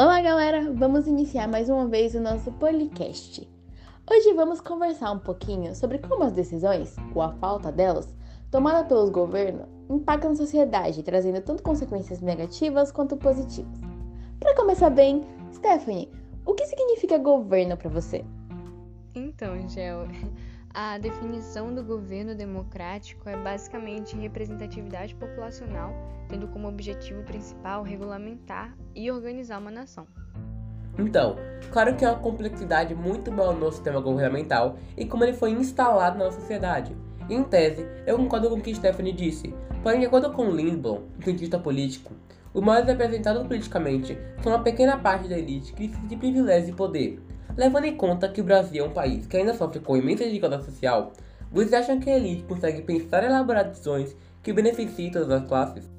Olá, galera! Vamos iniciar mais uma vez o nosso podcast. Hoje vamos conversar um pouquinho sobre como as decisões, ou a falta delas, tomadas pelos governos, impactam a sociedade, trazendo tanto consequências negativas quanto positivas. Para começar bem, Stephanie, o que significa governo para você? Então, Gel, a definição do governo democrático é basicamente representatividade populacional, tendo como objetivo principal regulamentar e organizar uma nação. Então, claro que há uma complexidade muito maior no sistema governamental e como ele foi instalado na sociedade. Em tese, eu concordo com o que Stephanie disse, porém, de acordo com Lindblom, cientista político, os mais representados politicamente são uma pequena parte da elite que precisa de privilégio e poder, Levando em conta que o Brasil é um país que ainda sofre com imensa desigualdade social, vocês acham que a elite consegue pensar e elaborar decisões que beneficiem todas as classes?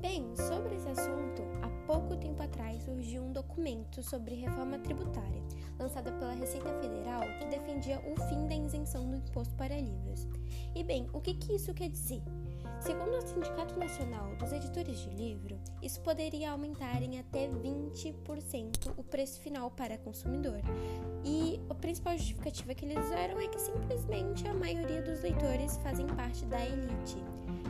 Bem, sobre esse assunto, há pouco tempo atrás surgiu um documento sobre reforma tributária, lançado pela Receita Federal, que defendia o fim da isenção do imposto para livros. E bem, o que, que isso quer dizer? Segundo o Sindicato Nacional dos Editores de Livro, isso poderia aumentar em até 20% o preço final para consumidor. E a principal justificativa que eles usaram é que simplesmente a maioria dos leitores fazem parte da elite.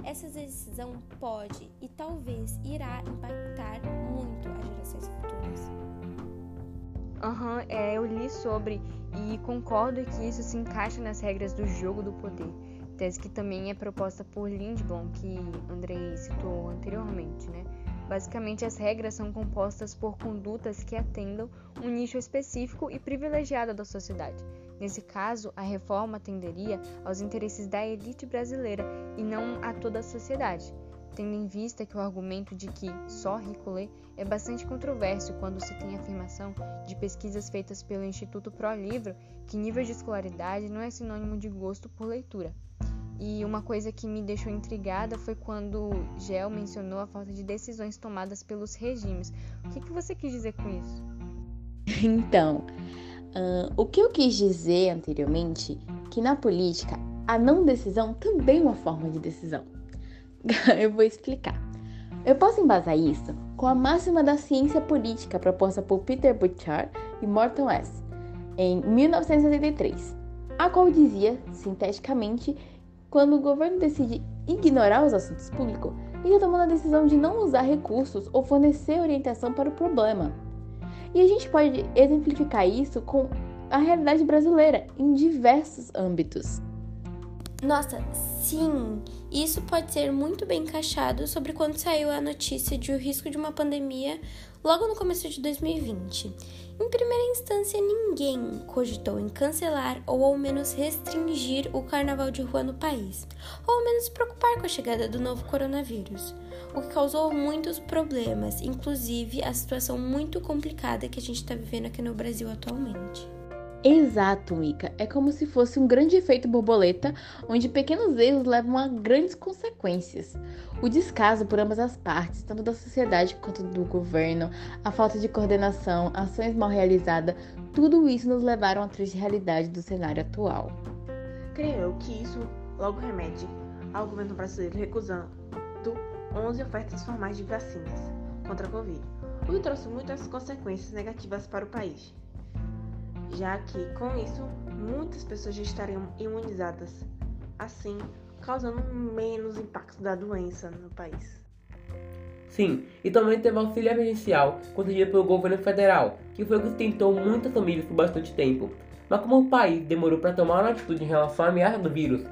Essa decisão pode e talvez irá impactar muito as gerações futuras. Aham, uhum, é, eu li sobre e concordo que isso se encaixa nas regras do jogo do poder tese que também é proposta por Lindblom, que Andrei citou anteriormente, né? Basicamente, as regras são compostas por condutas que atendam um nicho específico e privilegiado da sociedade. Nesse caso, a reforma atenderia aos interesses da elite brasileira e não a toda a sociedade, tendo em vista que o argumento de que só rico lê é bastante controverso quando se tem a afirmação de pesquisas feitas pelo Instituto Pro Livro que nível de escolaridade não é sinônimo de gosto por leitura. E uma coisa que me deixou intrigada foi quando Gel mencionou a falta de decisões tomadas pelos regimes. O que, que você quis dizer com isso? Então, uh, o que eu quis dizer anteriormente que na política a não decisão também é uma forma de decisão. eu vou explicar. Eu posso embasar isso com a máxima da ciência política proposta por Peter Butcher e Morton S. em 1973, a qual dizia, sinteticamente, quando o governo decide ignorar os assuntos públicos, ele está tomando a decisão de não usar recursos ou fornecer orientação para o problema. E a gente pode exemplificar isso com a realidade brasileira em diversos âmbitos. Nossa, sim! Isso pode ser muito bem encaixado sobre quando saiu a notícia de o risco de uma pandemia logo no começo de 2020. Em primeira instância, ninguém cogitou em cancelar ou ao menos restringir o carnaval de rua no país, ou ao menos se preocupar com a chegada do novo coronavírus, o que causou muitos problemas, inclusive a situação muito complicada que a gente está vivendo aqui no Brasil atualmente. Exato, Mika. É como se fosse um grande efeito borboleta, onde pequenos erros levam a grandes consequências. O descaso por ambas as partes, tanto da sociedade quanto do governo, a falta de coordenação, ações mal realizadas, tudo isso nos levaram à triste realidade do cenário atual. Creio que isso logo remete ao governo brasileiro recusando 11 ofertas formais de vacinas contra a Covid, o que trouxe muitas consequências negativas para o país já que com isso muitas pessoas já estariam imunizadas, assim causando menos impacto da doença no país. Sim, e também teve auxílio emergencial concedido pelo governo federal, que foi o que sustentou muitas famílias por bastante tempo. Mas como o país demorou para tomar uma atitude em relação à ameaça do vírus,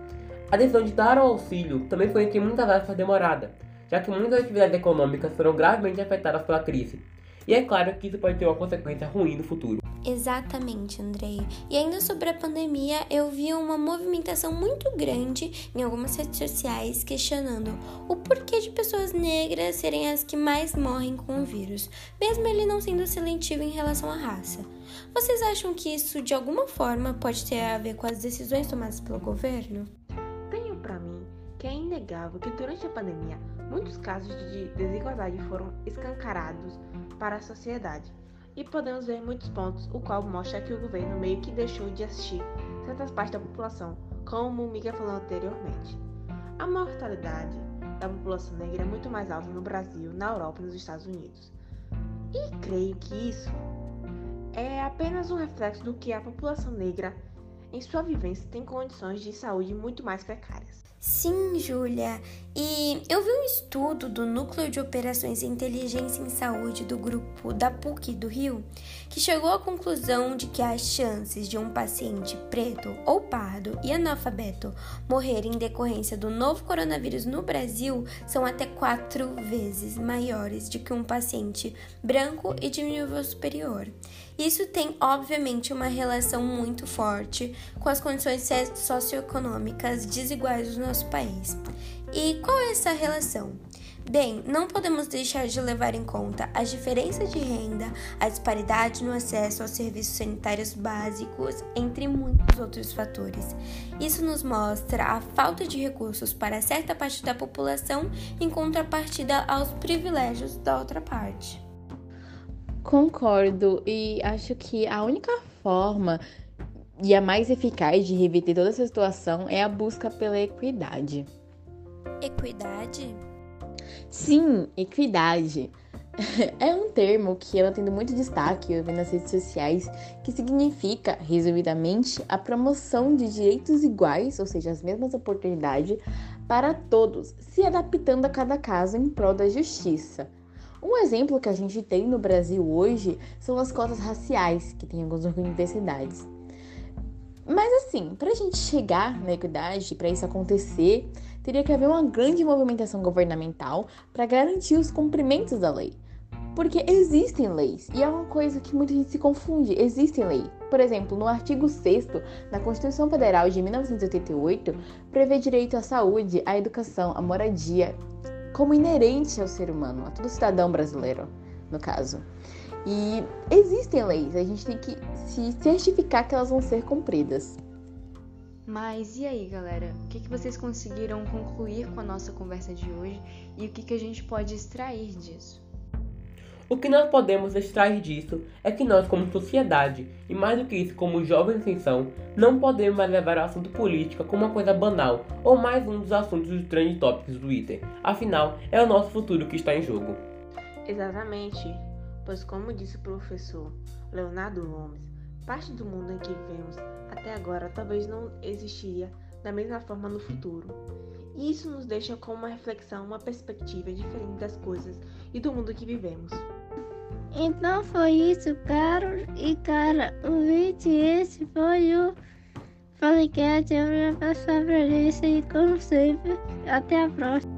a decisão de dar o auxílio também foi entre muitas aspas demorada, já que muitas atividades econômicas foram gravemente afetadas pela crise. E é claro que isso pode ter uma consequência ruim no futuro. Exatamente, Andrei. E ainda sobre a pandemia, eu vi uma movimentação muito grande em algumas redes sociais questionando o porquê de pessoas negras serem as que mais morrem com o vírus, mesmo ele não sendo seletivo em relação à raça. Vocês acham que isso de alguma forma pode ter a ver com as decisões tomadas pelo governo? Tenho para mim que é inegável que durante a pandemia muitos casos de desigualdade foram escancarados para a sociedade e podemos ver muitos pontos, o qual mostra que o governo meio que deixou de assistir certas partes da população, como o Miguel falou anteriormente. A mortalidade da população negra é muito mais alta no Brasil, na Europa e nos Estados Unidos. E creio que isso é apenas um reflexo do que a população negra, em sua vivência, tem condições de saúde muito mais precárias. Sim, Júlia. E eu vi um estudo do Núcleo de Operações e Inteligência em Saúde do grupo da PUC do Rio, que chegou à conclusão de que as chances de um paciente preto ou pardo e analfabeto morrer em decorrência do novo coronavírus no Brasil são até quatro vezes maiores do que um paciente branco e de nível superior. Isso tem, obviamente, uma relação muito forte com as condições socioeconômicas desiguais do nosso país. E qual é essa relação? Bem, não podemos deixar de levar em conta as diferenças de renda, a disparidade no acesso aos serviços sanitários básicos, entre muitos outros fatores. Isso nos mostra a falta de recursos para certa parte da população em contrapartida aos privilégios da outra parte. Concordo e acho que a única forma e a mais eficaz de reverter toda essa situação é a busca pela equidade. Equidade? Sim, equidade. É um termo que ela tendo muito destaque eu vi nas redes sociais, que significa, resumidamente, a promoção de direitos iguais, ou seja, as mesmas oportunidades, para todos, se adaptando a cada caso em prol da justiça. Um exemplo que a gente tem no Brasil hoje são as cotas raciais, que tem algumas universidades. Mas assim, para a gente chegar na equidade, para isso acontecer, teria que haver uma grande movimentação governamental para garantir os cumprimentos da lei. Porque existem leis, e é uma coisa que muita gente se confunde: existem leis. Por exemplo, no artigo 6 da Constituição Federal de 1988, prevê direito à saúde, à educação, à moradia, como inerente ao ser humano, a todo cidadão brasileiro, no caso. E existem leis, a gente tem que se certificar que elas vão ser cumpridas. Mas e aí, galera? O que, que vocês conseguiram concluir com a nossa conversa de hoje e o que, que a gente pode extrair disso? O que nós podemos extrair disso é que nós, como sociedade, e mais do que isso, como jovens em ascensão, não podemos mais levar o assunto política como uma coisa banal ou mais um dos assuntos dos trend topics do Twitter. Afinal, é o nosso futuro que está em jogo. Exatamente, pois como disse o professor Leonardo Gomes, parte do mundo em que vivemos até agora talvez não existiria da mesma forma no futuro. E isso nos deixa com uma reflexão, uma perspectiva diferente das coisas e do mundo que vivemos. Então foi isso, caro e cara. O vídeo esse foi o podcast. Passar pra isso e como sempre, até a próxima.